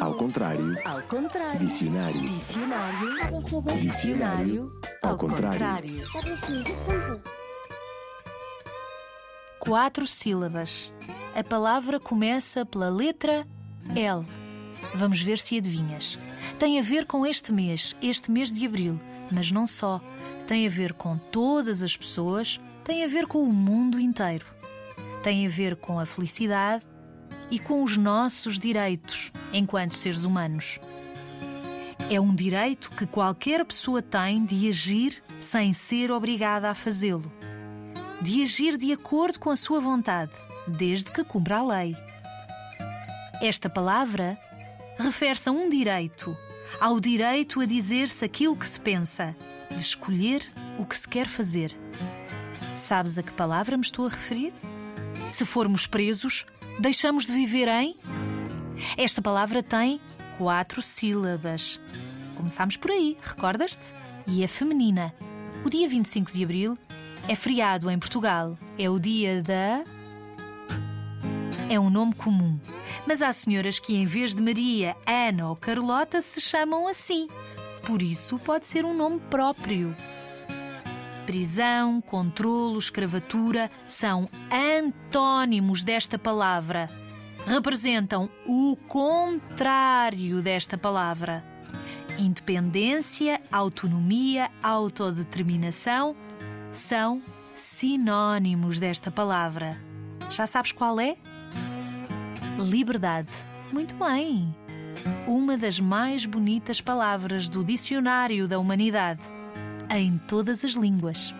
Ao contrário. Ao contrário. Dicionário. Dicionário. Dicionário. Ao contrário. Quatro sílabas. A palavra começa pela letra L. Vamos ver se adivinhas. Tem a ver com este mês, este mês de abril, mas não só. Tem a ver com todas as pessoas, tem a ver com o mundo inteiro. Tem a ver com a felicidade e com os nossos direitos enquanto seres humanos. É um direito que qualquer pessoa tem de agir sem ser obrigada a fazê-lo. De agir de acordo com a sua vontade, desde que cumpra a lei. Esta palavra refere-se a um direito, ao direito a dizer-se aquilo que se pensa, de escolher o que se quer fazer. Sabes a que palavra me estou a referir? Se formos presos, deixamos de viver em? Esta palavra tem quatro sílabas. Começamos por aí, recordas-te? E é feminina. O dia 25 de abril é feriado em Portugal. É o dia da. É um nome comum. Mas há senhoras que, em vez de Maria, Ana ou Carlota, se chamam assim. Por isso, pode ser um nome próprio. Prisão, controlo, escravatura são antónimos desta palavra. Representam o contrário desta palavra. Independência, autonomia, autodeterminação são sinónimos desta palavra. Já sabes qual é? Liberdade. Muito bem. Uma das mais bonitas palavras do dicionário da humanidade, em todas as línguas.